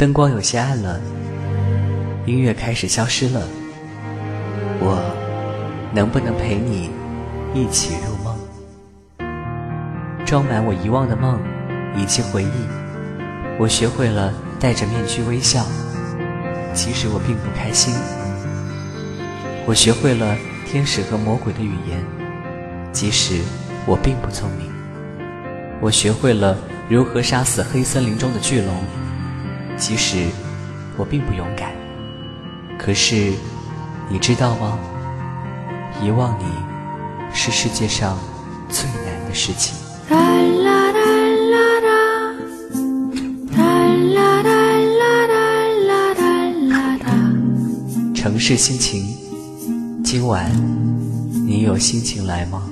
灯光有些暗了，音乐开始消失了。我能不能陪你一起入梦？装满我遗忘的梦以及回忆。我学会了戴着面具微笑，其实我并不开心。我学会了天使和魔鬼的语言，即使我并不聪明。我学会了如何杀死黑森林中的巨龙，即使我并不勇敢。可是，你知道吗？遗忘你是世界上最难的事情。城市心情，今晚你有心情来吗？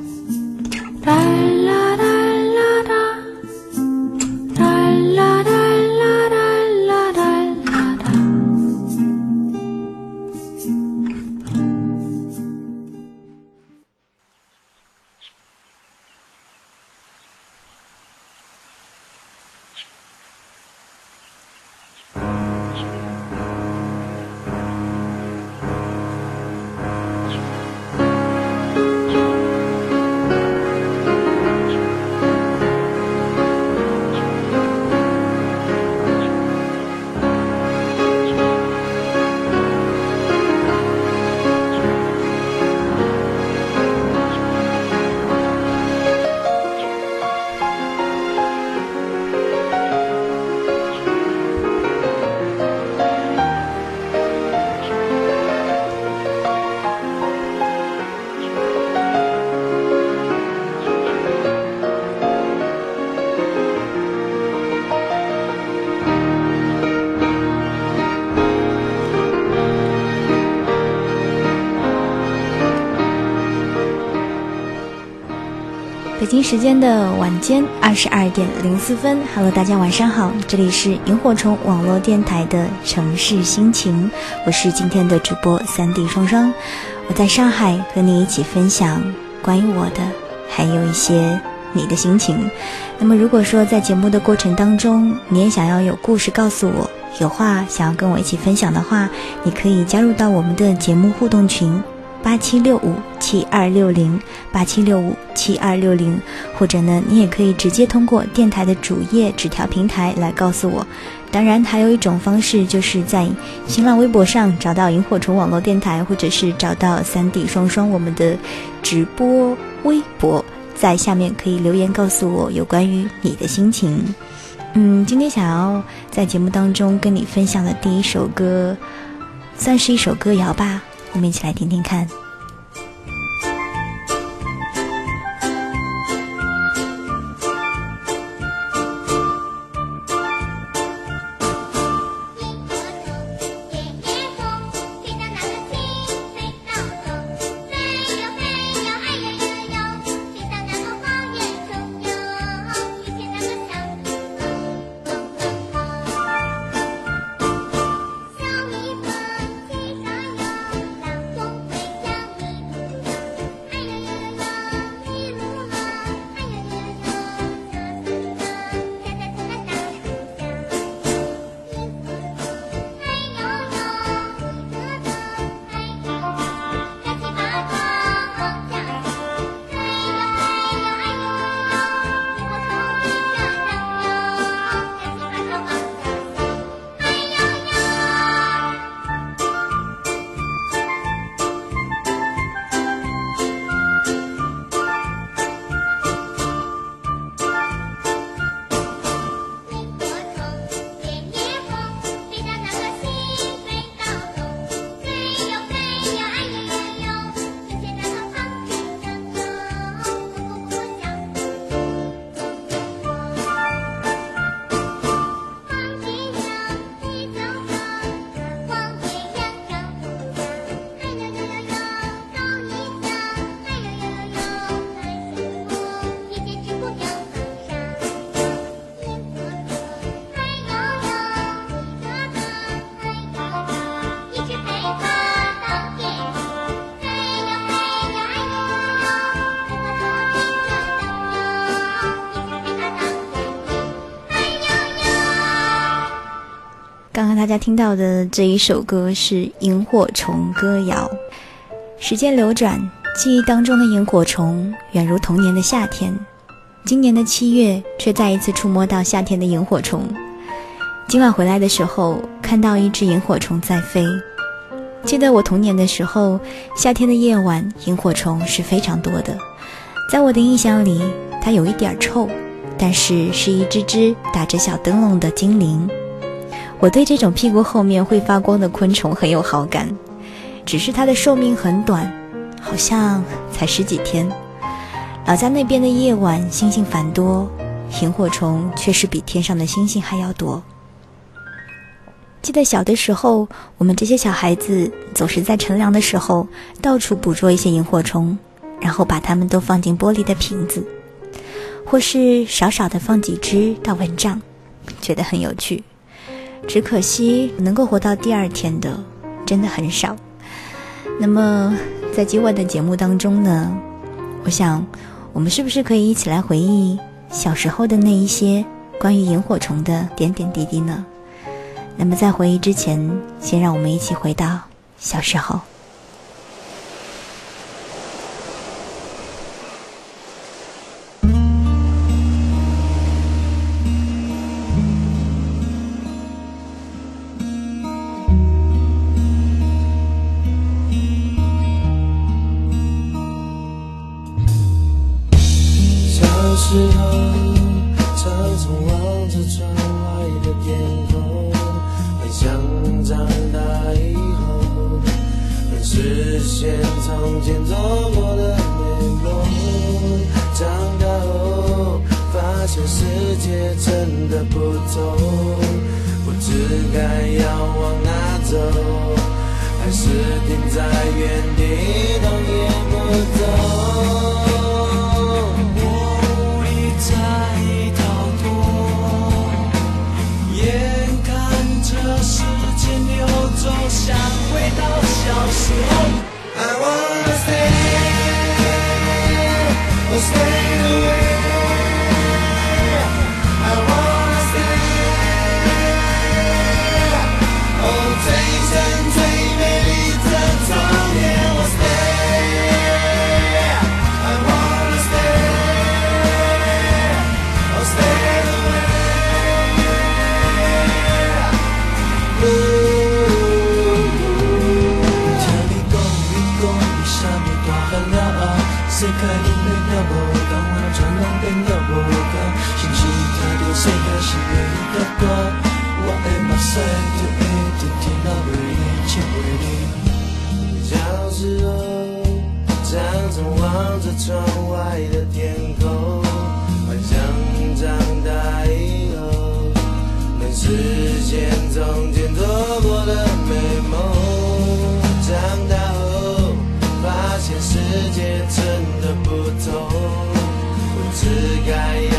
北京时间的晚间二十二点零四分，Hello，大家晚上好，这里是萤火虫网络电台的城市心情，我是今天的主播三 D 双双，我在上海和你一起分享关于我的，还有一些你的心情。那么如果说在节目的过程当中，你也想要有故事告诉我，有话想要跟我一起分享的话，你可以加入到我们的节目互动群。八七六五七二六零，八七六五七二六零，或者呢，你也可以直接通过电台的主页纸条平台来告诉我。当然，还有一种方式，就是在新浪微博上找到萤火虫网络电台，或者是找到三 D 双双我们的直播微博，在下面可以留言告诉我有关于你的心情。嗯，今天想要在节目当中跟你分享的第一首歌，算是一首歌谣吧。我们一起来听听看。大家听到的这一首歌是《萤火虫歌谣》。时间流转，记忆当中的萤火虫远如童年的夏天。今年的七月，却再一次触摸到夏天的萤火虫。今晚回来的时候，看到一只萤火虫在飞。记得我童年的时候，夏天的夜晚，萤火虫是非常多的。在我的印象里，它有一点臭，但是是一只只打着小灯笼的精灵。我对这种屁股后面会发光的昆虫很有好感，只是它的寿命很短，好像才十几天。老家那边的夜晚星星繁多，萤火虫却是比天上的星星还要多。记得小的时候，我们这些小孩子总是在乘凉的时候到处捕捉一些萤火虫，然后把它们都放进玻璃的瓶子，或是少少的放几只到蚊帐，觉得很有趣。只可惜能够活到第二天的真的很少。那么，在今晚的节目当中呢，我想，我们是不是可以一起来回忆小时候的那一些关于萤火虫的点点滴滴呢？那么，在回忆之前，先让我们一起回到小时候。抬头一抬头，听到回忆起回忆。小时候，常常望着窗外的天空，幻想长大以后能实现从前做过的美梦。长大后，发现世界真的不同，我只敢。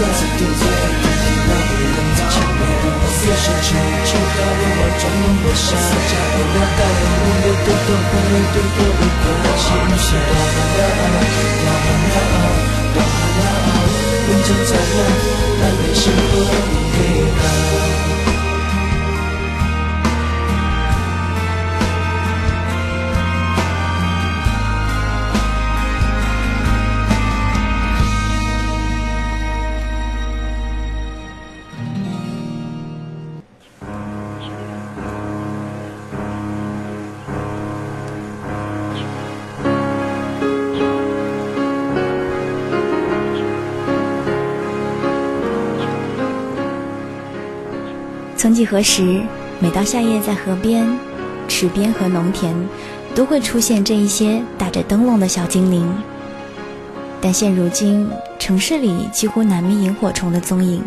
三次顶天，我不忍再强辩。我越是求，求到我中都落下。两，带我无忧，对对不对，对对不对，心。何时，每到夏夜，在河边、池边和农田，都会出现这一些打着灯笼的小精灵。但现如今，城市里几乎难觅萤火虫的踪影，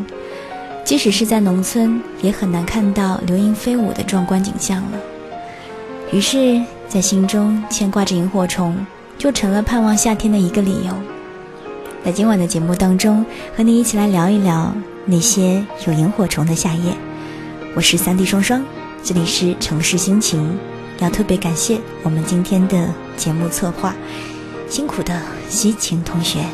即使是在农村，也很难看到流萤飞舞的壮观景象了。于是，在心中牵挂着萤火虫，就成了盼望夏天的一个理由。在今晚的节目当中，和你一起来聊一聊那些有萤火虫的夏夜。我是三 D 双双，这里是城市心情，要特别感谢我们今天的节目策划。辛苦的西晴同学。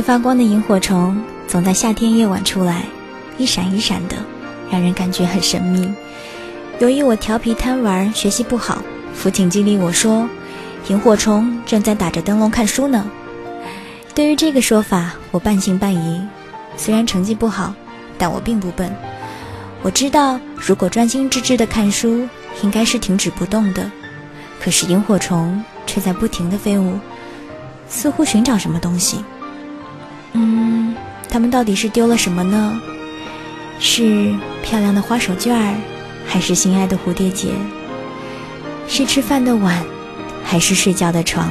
会发光的萤火虫总在夏天夜晚出来，一闪一闪的，让人感觉很神秘。由于我调皮贪玩，学习不好，父亲激励我说：“萤火虫正在打着灯笼看书呢。”对于这个说法，我半信半疑。虽然成绩不好，但我并不笨。我知道，如果专心致志地看书，应该是停止不动的。可是萤火虫却在不停地飞舞，似乎寻找什么东西。嗯，他们到底是丢了什么呢？是漂亮的花手绢儿，还是心爱的蝴蝶结？是吃饭的碗，还是睡觉的床？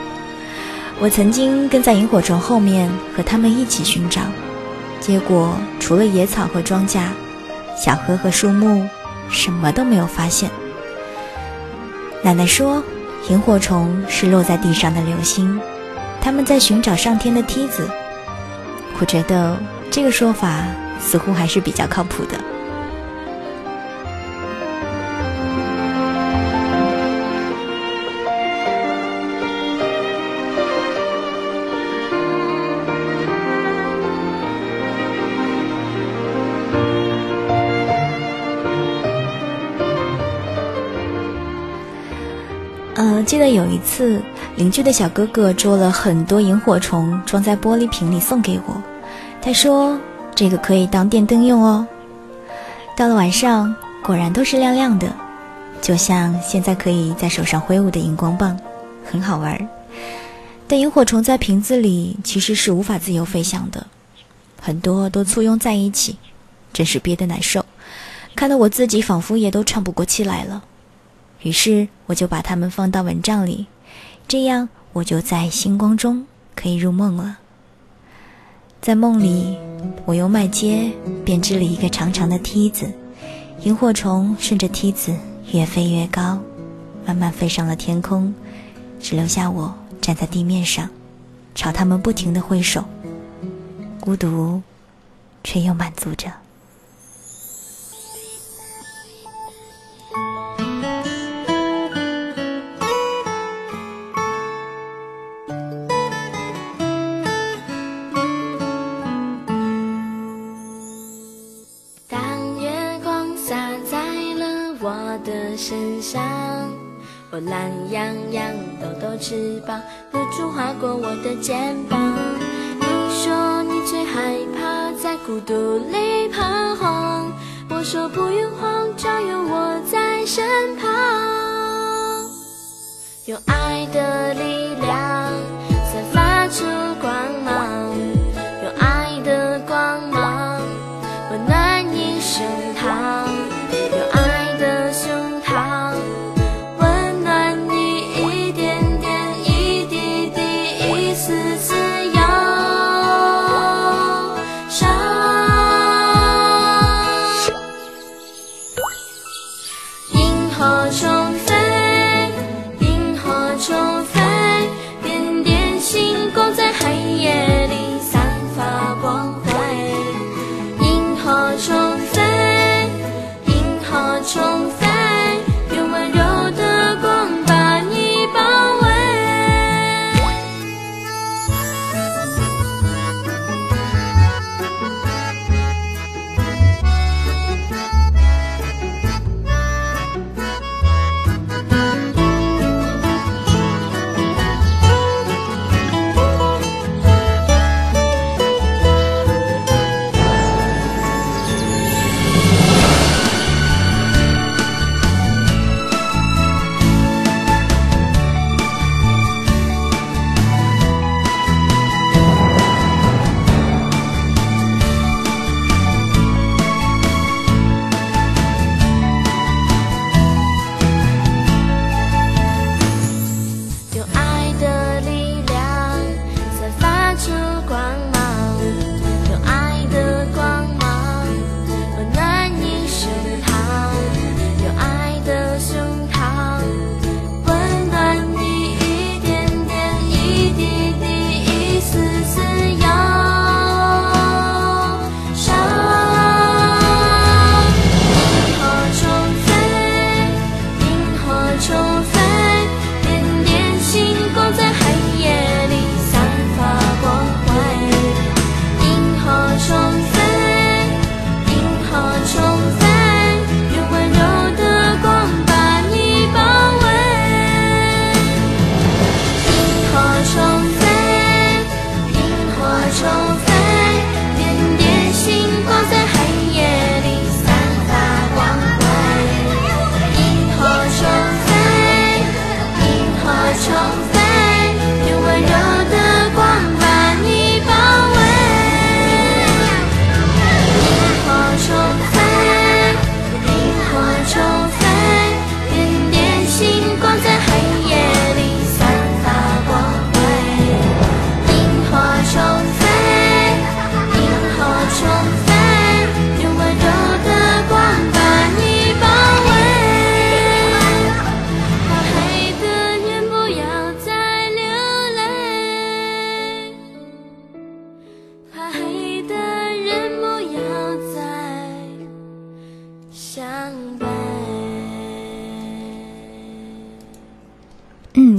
我曾经跟在萤火虫后面，和他们一起寻找，结果除了野草和庄稼、小河和树木，什么都没有发现。奶奶说，萤火虫是落在地上的流星。他们在寻找上天的梯子，我觉得这个说法似乎还是比较靠谱的。记得有一次。邻居的小哥哥捉了很多萤火虫，装在玻璃瓶里送给我。他说：“这个可以当电灯用哦。”到了晚上，果然都是亮亮的，就像现在可以在手上挥舞的荧光棒，很好玩。但萤火虫在瓶子里其实是无法自由飞翔的，很多都簇拥在一起，真是憋得难受，看得我自己仿佛也都喘不过气来了。于是我就把它们放到蚊帐里。这样，我就在星光中可以入梦了。在梦里，我用麦秸编织了一个长长的梯子，萤火虫顺着梯子越飞越高，慢慢飞上了天空，只留下我站在地面上，朝他们不停的挥手，孤独，却又满足着。我懒洋洋，抖抖翅膀，露珠划过我的肩膀。你说你最害怕在孤独里彷徨，我说不用慌，只有我在身旁。有爱的力量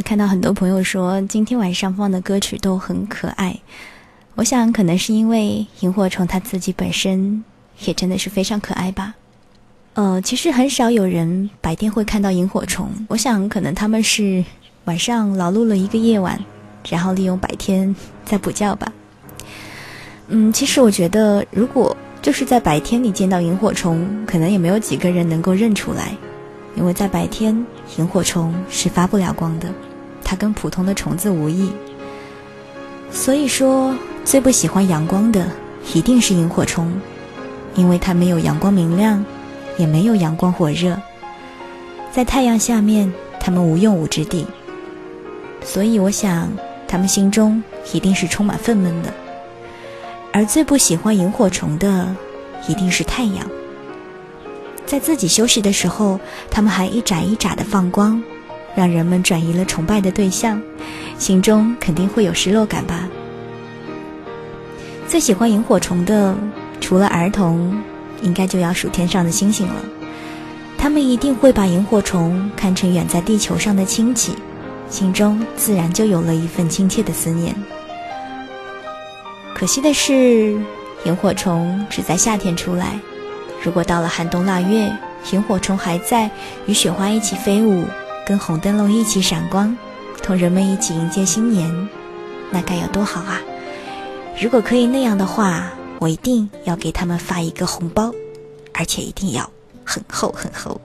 看到很多朋友说今天晚上放的歌曲都很可爱，我想可能是因为萤火虫它自己本身也真的是非常可爱吧。呃，其实很少有人白天会看到萤火虫，我想可能他们是晚上劳碌了一个夜晚，然后利用白天再补觉吧。嗯，其实我觉得如果就是在白天你见到萤火虫，可能也没有几个人能够认出来，因为在白天萤火虫是发不了光的。它跟普通的虫子无异，所以说最不喜欢阳光的一定是萤火虫，因为它没有阳光明亮，也没有阳光火热，在太阳下面它们无用武之地，所以我想它们心中一定是充满愤懑的。而最不喜欢萤火虫的一定是太阳，在自己休息的时候，它们还一眨一眨的放光。让人们转移了崇拜的对象，心中肯定会有失落感吧。最喜欢萤火虫的，除了儿童，应该就要数天上的星星了。他们一定会把萤火虫看成远在地球上的亲戚，心中自然就有了一份亲切的思念。可惜的是，萤火虫只在夏天出来。如果到了寒冬腊月，萤火虫还在与雪花一起飞舞。跟红灯笼一起闪光，同人们一起迎接新年，那该有多好啊！如果可以那样的话，我一定要给他们发一个红包，而且一定要很厚很厚。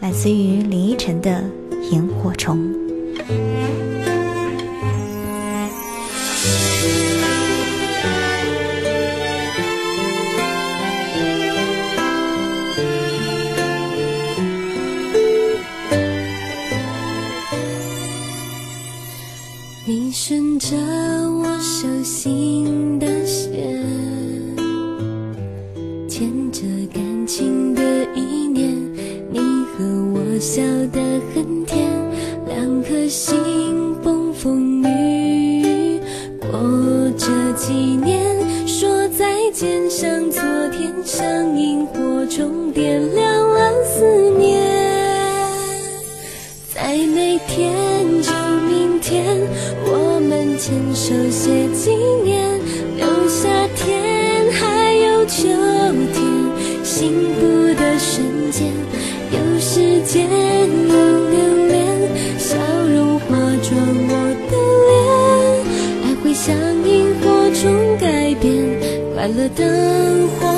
来自于林依晨的《萤火虫》。像萤火虫点亮了思念，在每天就明天。我们牵手写纪念，留夏天还有秋天，幸福的瞬间。有时间有留恋，笑容化妆我的脸，爱会像萤火虫改变，快乐灯火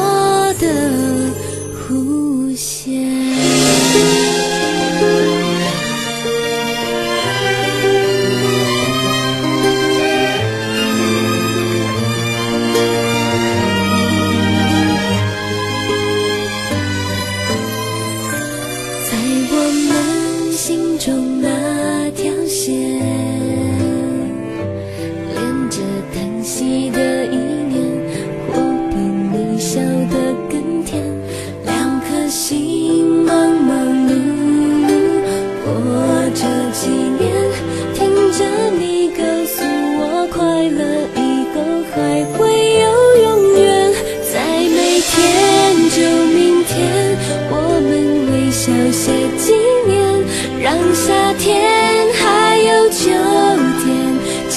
心中。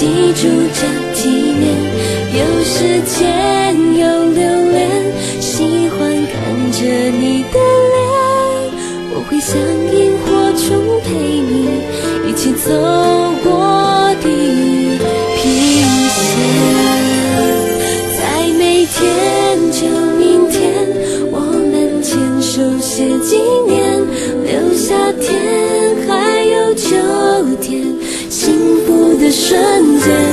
记住这几年有时间有留恋喜欢看着你的脸我会像萤火虫陪你一起走。瞬间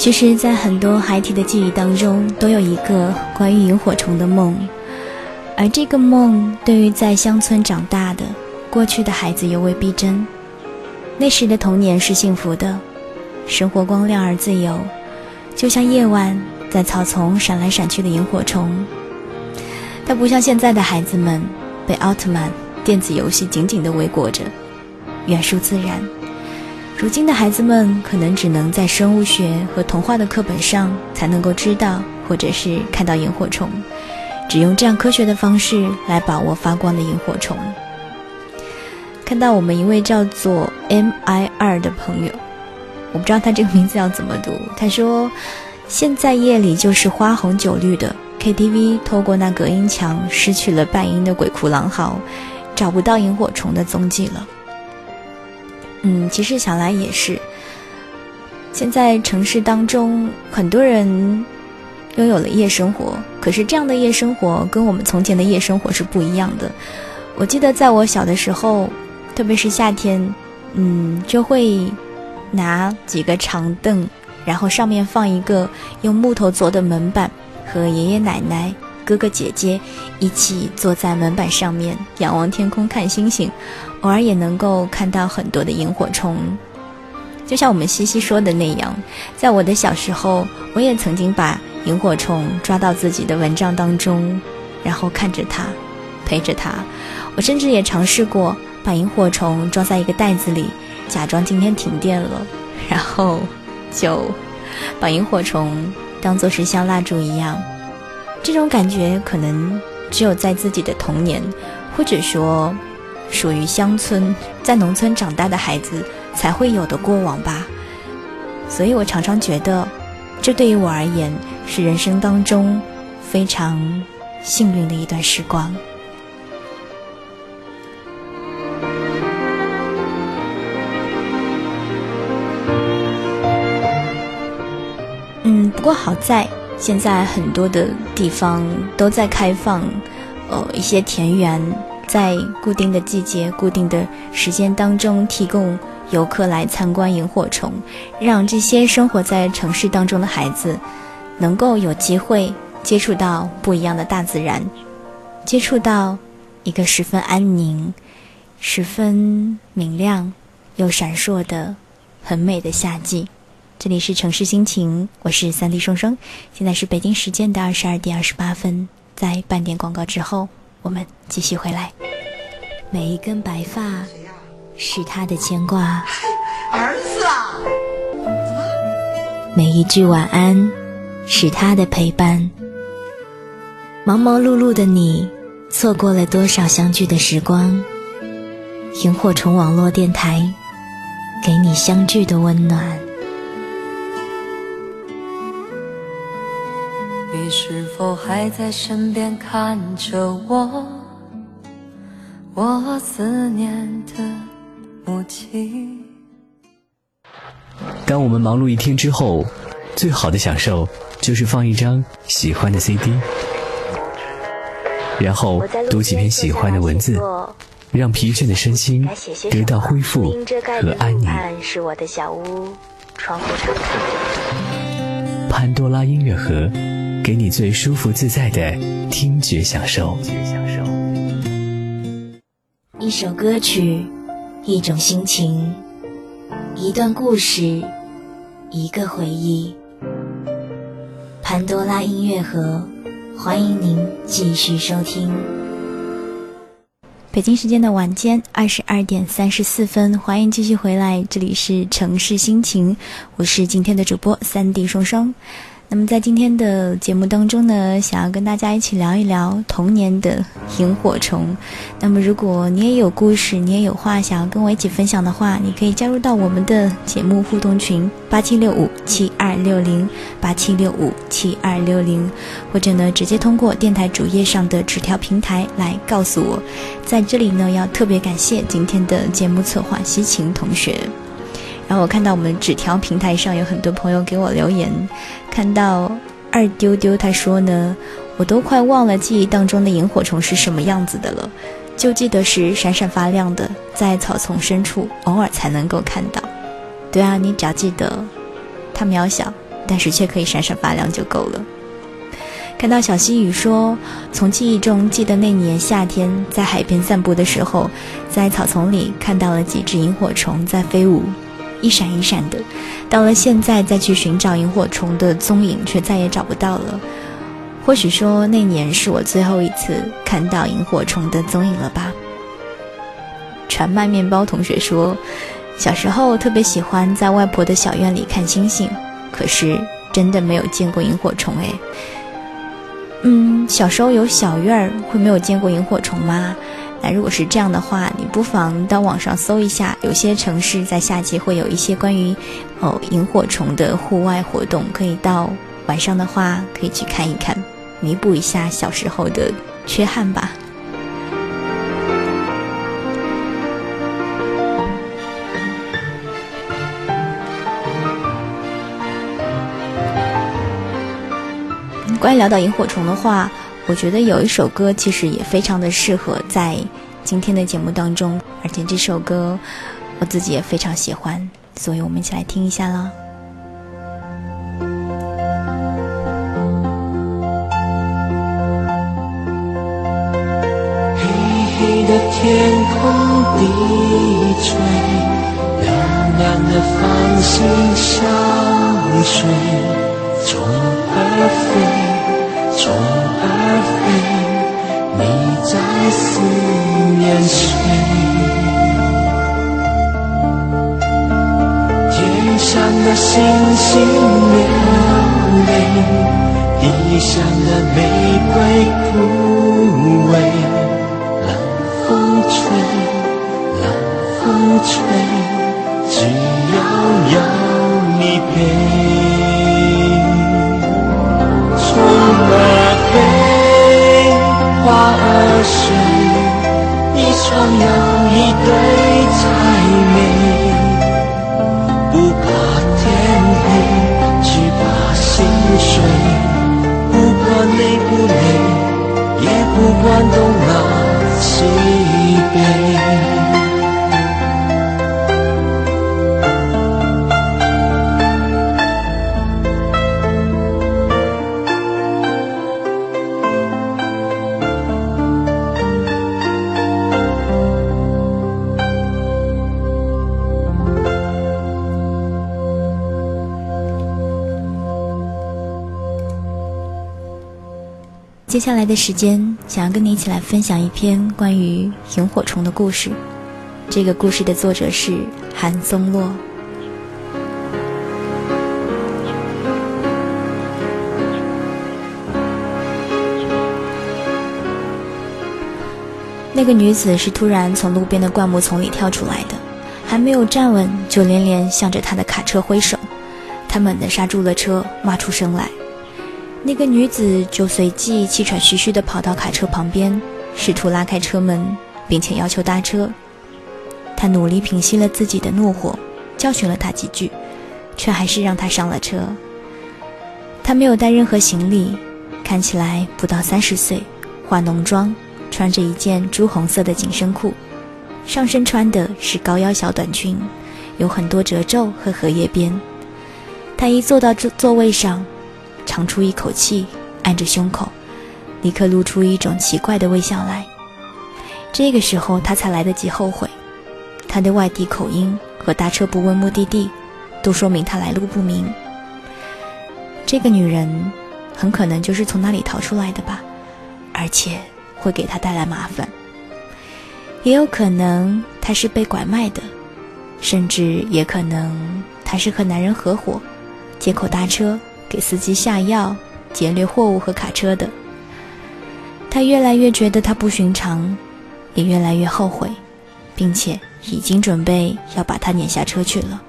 其实，在很多孩提的记忆当中，都有一个关于萤火虫的梦，而这个梦对于在乡村长大的过去的孩子尤为逼真。那时的童年是幸福的，生活光亮而自由，就像夜晚在草丛闪来闪去的萤火虫。它不像现在的孩子们被奥特曼电子游戏紧紧地围裹着，远疏自然。如今的孩子们可能只能在生物学和童话的课本上才能够知道，或者是看到萤火虫，只用这样科学的方式来把握发光的萤火虫。看到我们一位叫做 MIR 的朋友，我不知道他这个名字要怎么读。他说：“现在夜里就是花红酒绿的 KTV，透过那隔音墙失去了半音的鬼哭狼嚎，找不到萤火虫的踪迹了。”嗯，其实想来也是。现在城市当中，很多人拥有了夜生活，可是这样的夜生活跟我们从前的夜生活是不一样的。我记得在我小的时候，特别是夏天，嗯，就会拿几个长凳，然后上面放一个用木头做的门板，和爷爷奶奶、哥哥姐姐一起坐在门板上面，仰望天空看星星。偶尔也能够看到很多的萤火虫，就像我们西西说的那样，在我的小时候，我也曾经把萤火虫抓到自己的蚊帐当中，然后看着它，陪着它。我甚至也尝试过把萤火虫装在一个袋子里，假装今天停电了，然后就把萤火虫当做是像蜡烛一样。这种感觉可能只有在自己的童年，或者说。属于乡村，在农村长大的孩子才会有的过往吧，所以我常常觉得，这对于我而言是人生当中非常幸运的一段时光。嗯，不过好在现在很多的地方都在开放，呃，一些田园。在固定的季节、固定的时间当中，提供游客来参观萤火虫，让这些生活在城市当中的孩子能够有机会接触到不一样的大自然，接触到一个十分安宁、十分明亮又闪烁的很美的夏季。这里是城市心情，我是三 D 双双，现在是北京时间的二十二点二十八分，在半点广告之后。我们继续回来。每一根白发是他的牵挂，儿子啊！每一句晚安是他的陪伴。忙忙碌碌的你，错过了多少相聚的时光？萤火虫网络电台，给你相聚的温暖。你是否还在身边看着我？我思念的母亲。当我们忙碌一天之后，最好的享受就是放一张喜欢的 CD，然后读几篇喜欢的文字，让疲倦的身心得到恢复和安宁。潘多拉音乐盒。给你最舒服自在的听觉享受。一首歌曲，一种心情，一段故事，一个回忆。潘多拉音乐盒，欢迎您继续收听。北京时间的晚间二十二点三十四分，欢迎继续回来，这里是城市心情，我是今天的主播三 D 双双。那么在今天的节目当中呢，想要跟大家一起聊一聊童年的萤火虫。那么如果你也有故事，你也有话想要跟我一起分享的话，你可以加入到我们的节目互动群八七六五七二六零八七六五七二六零，或者呢直接通过电台主页上的纸条平台来告诉我。在这里呢，要特别感谢今天的节目策划西晴同学。然后我看到我们纸条平台上有很多朋友给我留言，看到二丢丢他说呢，我都快忘了记忆当中的萤火虫是什么样子的了，就记得是闪闪发亮的，在草丛深处偶尔才能够看到。对啊，你只要记得，它渺小，但是却可以闪闪发亮就够了。看到小溪雨说，从记忆中记得那年夏天在海边散步的时候，在草丛里看到了几只萤火虫在飞舞，一闪一闪的。到了现在再去寻找萤火虫的踪影，却再也找不到了。或许说那年是我最后一次看到萤火虫的踪影了吧。传麦面包同学说，小时候特别喜欢在外婆的小院里看星星，可是真的没有见过萤火虫哎。嗯，小时候有小院儿，会没有见过萤火虫吗？那如果是这样的话，你不妨到网上搜一下，有些城市在夏季会有一些关于哦萤火虫的户外活动，可以到晚上的话可以去看一看，弥补一下小时候的缺憾吧。关于聊到萤火虫的话，我觉得有一首歌其实也非常的适合在今天的节目当中，而且这首歌我自己也非常喜欢，所以我们一起来听一下啦。黑黑的天空低垂，亮亮的繁星相随，虫儿飞。虫星星流泪，地上的玫瑰枯萎。冷风吹，冷风吹，只要有你陪。虫儿飞，花儿睡，一双又一对累不累，也不管东南西。接下来的时间，想要跟你一起来分享一篇关于萤火虫的故事。这个故事的作者是韩松洛。那个女子是突然从路边的灌木丛里跳出来的，还没有站稳，就连连向着他的卡车挥手。他猛地刹住了车，骂出声来。那个女子就随即气喘吁吁地跑到卡车旁边，试图拉开车门，并且要求搭车。他努力平息了自己的怒火，教训了他几句，却还是让他上了车。他没有带任何行李，看起来不到三十岁，化浓妆，穿着一件朱红色的紧身裤，上身穿的是高腰小短裙，有很多褶皱和荷叶边。他一坐到座座位上。长出一口气，按着胸口，立刻露出一种奇怪的微笑来。这个时候，他才来得及后悔，他的外地口音和搭车不问目的地，都说明他来路不明。这个女人很可能就是从那里逃出来的吧，而且会给他带来麻烦。也有可能她是被拐卖的，甚至也可能她是和男人合伙，借口搭车。给司机下药、劫掠货物和卡车的，他越来越觉得他不寻常，也越来越后悔，并且已经准备要把他撵下车去了。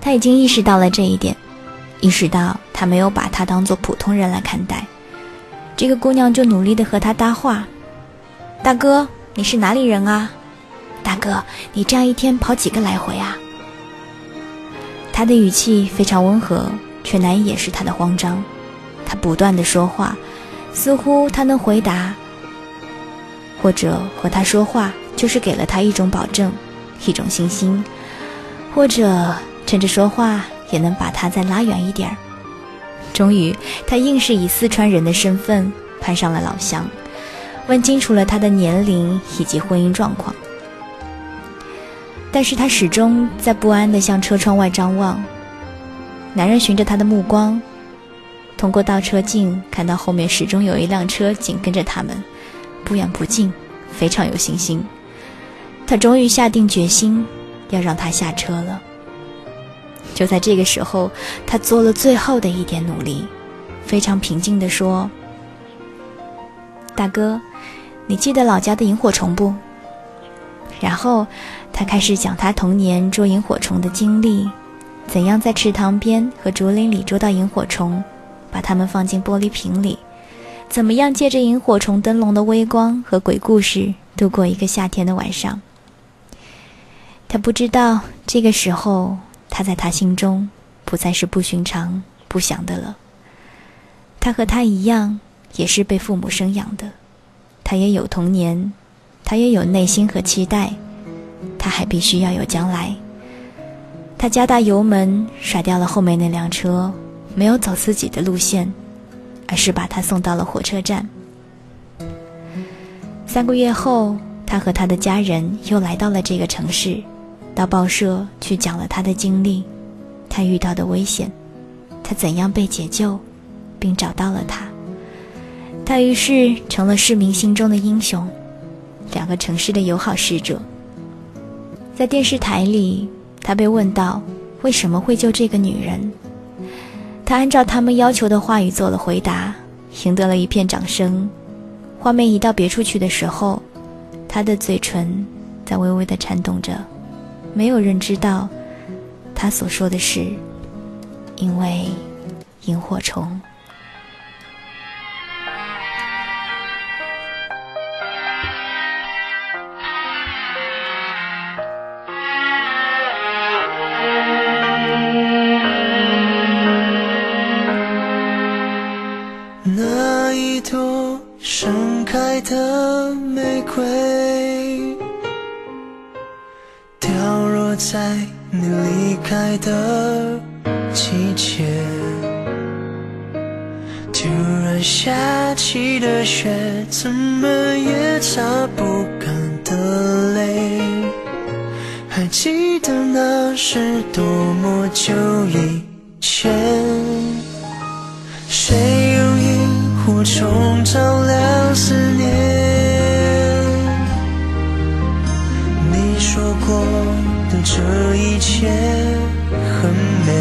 他已经意识到了这一点，意识到他没有把他当做普通人来看待。这个姑娘就努力的和他搭话：“大哥，你是哪里人啊？大哥，你这样一天跑几个来回啊？”他的语气非常温和，却难以掩饰他的慌张。他不断的说话，似乎他能回答，或者和他说话就是给了他一种保证，一种信心，或者趁着说话也能把他再拉远一点儿。终于，他硬是以四川人的身份攀上了老乡，问清楚了他的年龄以及婚姻状况。但是他始终在不安地向车窗外张望。男人循着他的目光，通过倒车镜看到后面始终有一辆车紧跟着他们，不远不近，非常有信心。他终于下定决心要让他下车了。就在这个时候，他做了最后的一点努力，非常平静地说：“大哥，你记得老家的萤火虫不？”然后。他开始讲他童年捉萤火虫的经历，怎样在池塘边和竹林里捉到萤火虫，把它们放进玻璃瓶里，怎么样借着萤火虫灯笼的微光和鬼故事度过一个夏天的晚上。他不知道这个时候，他在他心中不再是不寻常、不祥的了。他和他一样，也是被父母生养的，他也有童年，他也有内心和期待。他还必须要有将来。他加大油门，甩掉了后面那辆车，没有走自己的路线，而是把他送到了火车站。三个月后，他和他的家人又来到了这个城市，到报社去讲了他的经历，他遇到的危险，他怎样被解救，并找到了他。他于是成了市民心中的英雄，两个城市的友好使者。在电视台里，他被问到为什么会救这个女人。他按照他们要求的话语做了回答，赢得了一片掌声。画面移到别处去的时候，他的嘴唇在微微的颤动着。没有人知道，他所说的是因为萤火虫。那一朵盛开的玫瑰，掉落在你离开的季节。突然下起的雪，怎么也擦不干的泪。还记得那是多么久以前，谁。照亮思念？你说过的这一切。很美，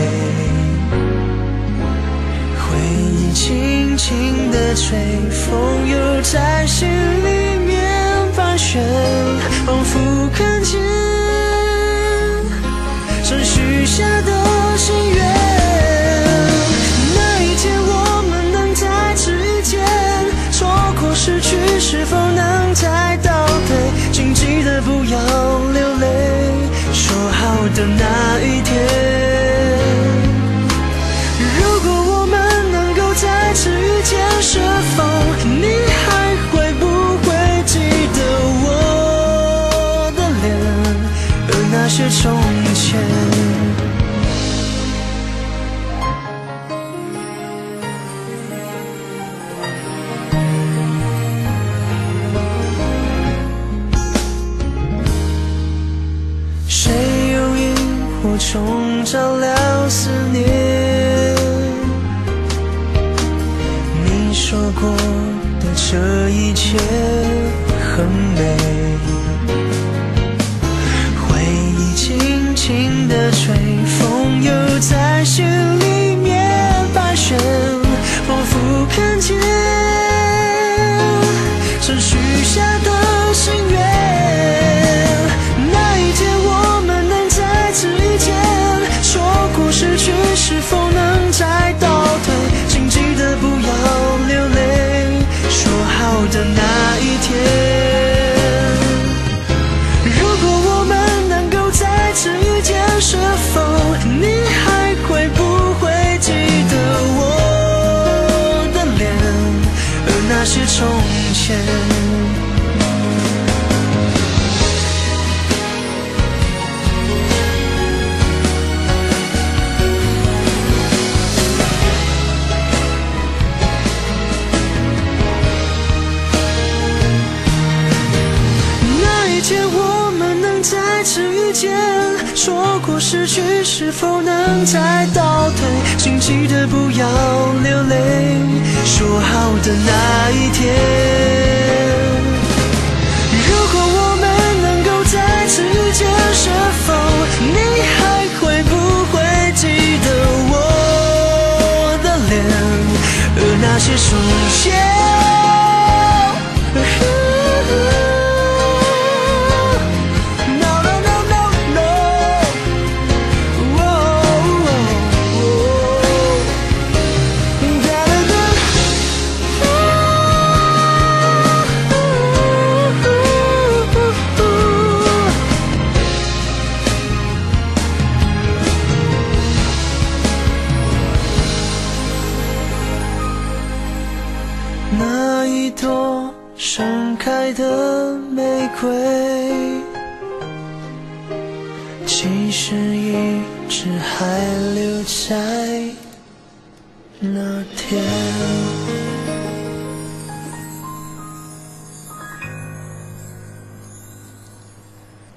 回忆轻轻的吹，风又在心里面盘旋，仿佛谁用萤火虫照亮思念？你说过的这一切很美，回忆轻轻的吹，那一天我们能再次遇见说过失去是否能再倒退请记得不要流泪。说好的那一天，如果我们能够再次遇见，是否你还会不会记得我的脸而那些瞬间？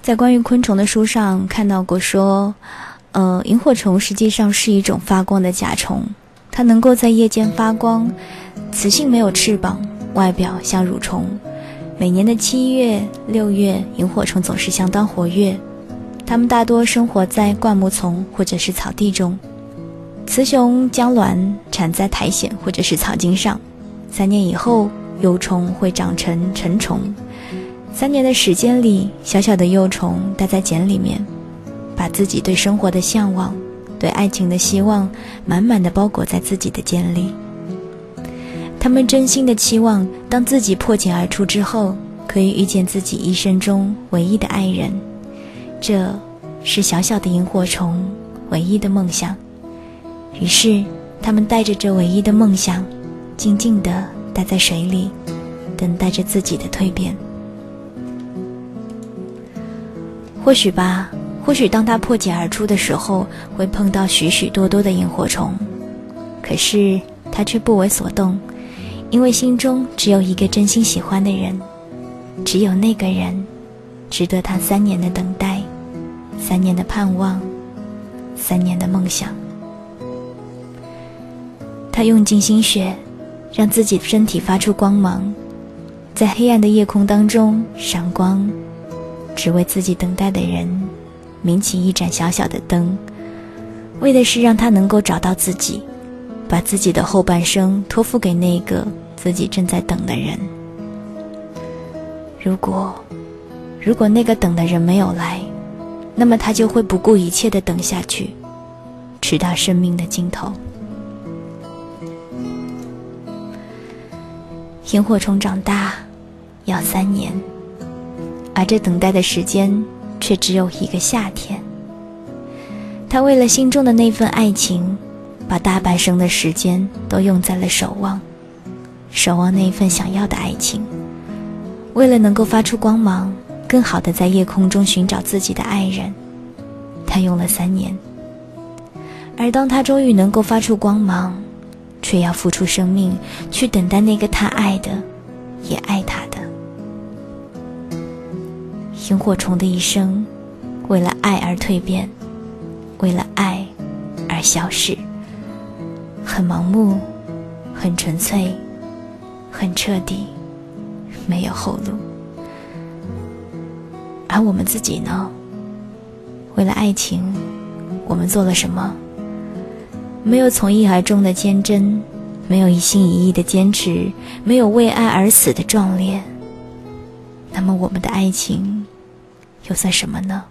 在关于昆虫的书上看到过，说，呃，萤火虫实际上是一种发光的甲虫，它能够在夜间发光，雌性没有翅膀，外表像蠕虫。每年的七月、六月，萤火虫总是相当活跃。它们大多生活在灌木丛或者是草地中，雌雄将卵产在苔藓或者是草茎上，三年以后，幼虫会长成成虫。三年的时间里，小小的幼虫待在茧里面，把自己对生活的向往、对爱情的希望，满满的包裹在自己的茧里。他们真心的期望，当自己破茧而出之后，可以遇见自己一生中唯一的爱人。这，是小小的萤火虫唯一的梦想。于是，他们带着这唯一的梦想，静静地待在水里，等待着自己的蜕变。或许吧，或许当他破茧而出的时候，会碰到许许多多的萤火虫，可是他却不为所动，因为心中只有一个真心喜欢的人，只有那个人，值得他三年的等待，三年的盼望，三年的梦想。他用尽心血，让自己的身体发出光芒，在黑暗的夜空当中闪光。只为自己等待的人，明起一盏小小的灯，为的是让他能够找到自己，把自己的后半生托付给那个自己正在等的人。如果，如果那个等的人没有来，那么他就会不顾一切的等下去，直到生命的尽头。萤火虫长大要三年。而这等待的时间却只有一个夏天。他为了心中的那份爱情，把大半生的时间都用在了守望，守望那份想要的爱情。为了能够发出光芒，更好的在夜空中寻找自己的爱人，他用了三年。而当他终于能够发出光芒，却要付出生命去等待那个他爱的，也爱萤火虫的一生，为了爱而蜕变，为了爱而消逝，很盲目，很纯粹，很彻底，没有后路。而我们自己呢？为了爱情，我们做了什么？没有从一而终的坚贞，没有一心一意的坚持，没有为爱而死的壮烈。那么，我们的爱情？又算什么呢？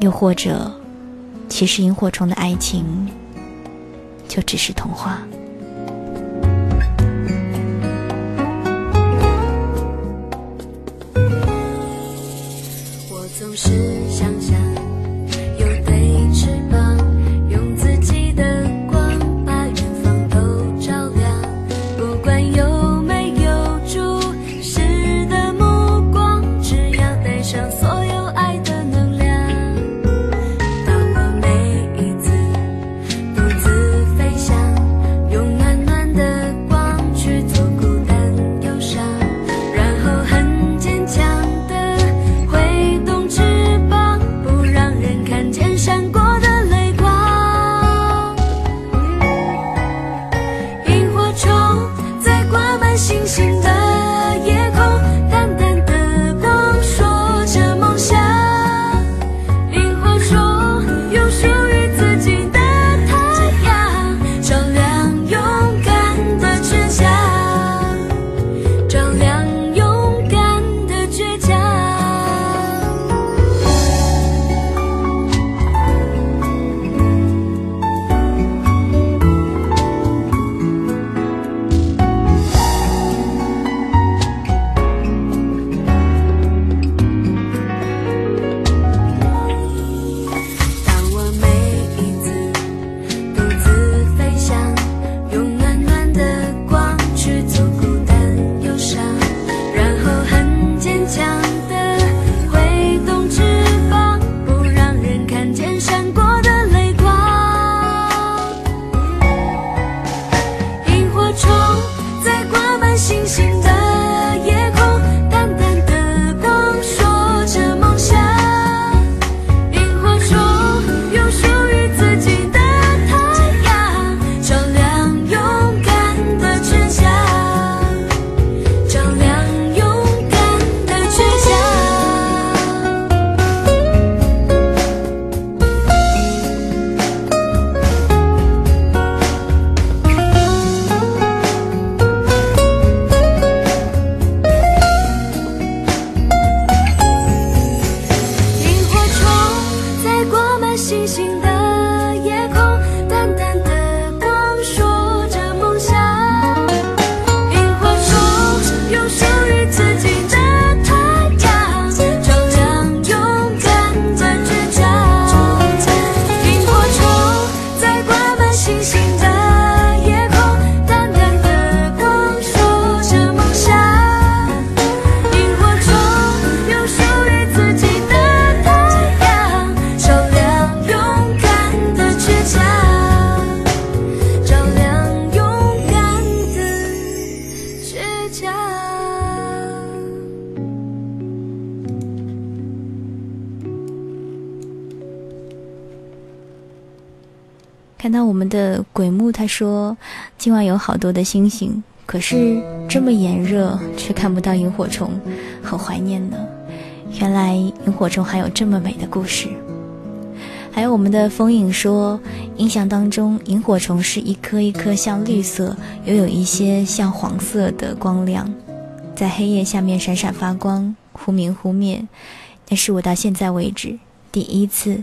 又或者，其实萤火虫的爱情就只是童话。我总是想象。不让。星星的我们的鬼木，他说今晚有好多的星星，可是这么炎热，却看不到萤火虫，很怀念呢。原来萤火虫还有这么美的故事。还有我们的风影说，印象当中萤火虫是一颗一颗像绿色，又有一些像黄色的光亮，在黑夜下面闪闪发光，忽明忽灭。那是我到现在为止第一次，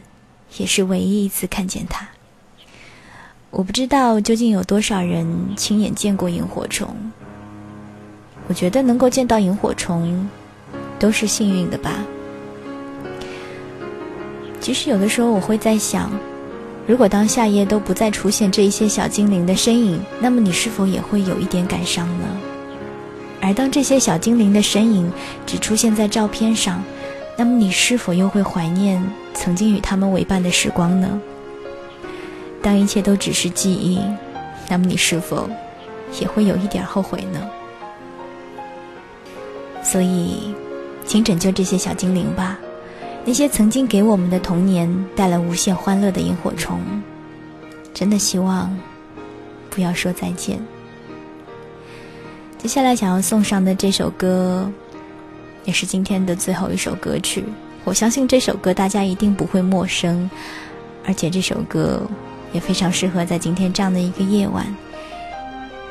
也是唯一一次看见它。我不知道究竟有多少人亲眼见过萤火虫。我觉得能够见到萤火虫，都是幸运的吧。其实有的时候我会在想，如果当夏夜都不再出现这一些小精灵的身影，那么你是否也会有一点感伤呢？而当这些小精灵的身影只出现在照片上，那么你是否又会怀念曾经与他们为伴的时光呢？当一切都只是记忆，那么你是否也会有一点后悔呢？所以，请拯救这些小精灵吧。那些曾经给我们的童年带来无限欢乐的萤火虫，真的希望不要说再见。接下来想要送上的这首歌，也是今天的最后一首歌曲。我相信这首歌大家一定不会陌生，而且这首歌也非常适合在今天这样的一个夜晚。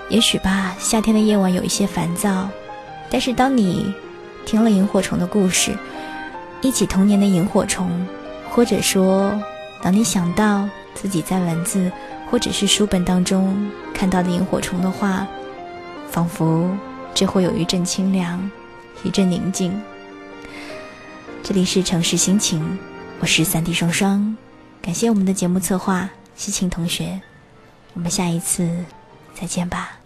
也许吧，夏天的夜晚有一些烦躁，但是当你听了萤火虫的故事。一起童年的萤火虫，或者说，当你想到自己在文字或者是书本当中看到的萤火虫的话，仿佛这会有一阵清凉，一阵宁静。这里是城市心情，我是三 D 双双，感谢我们的节目策划西晴同学，我们下一次再见吧。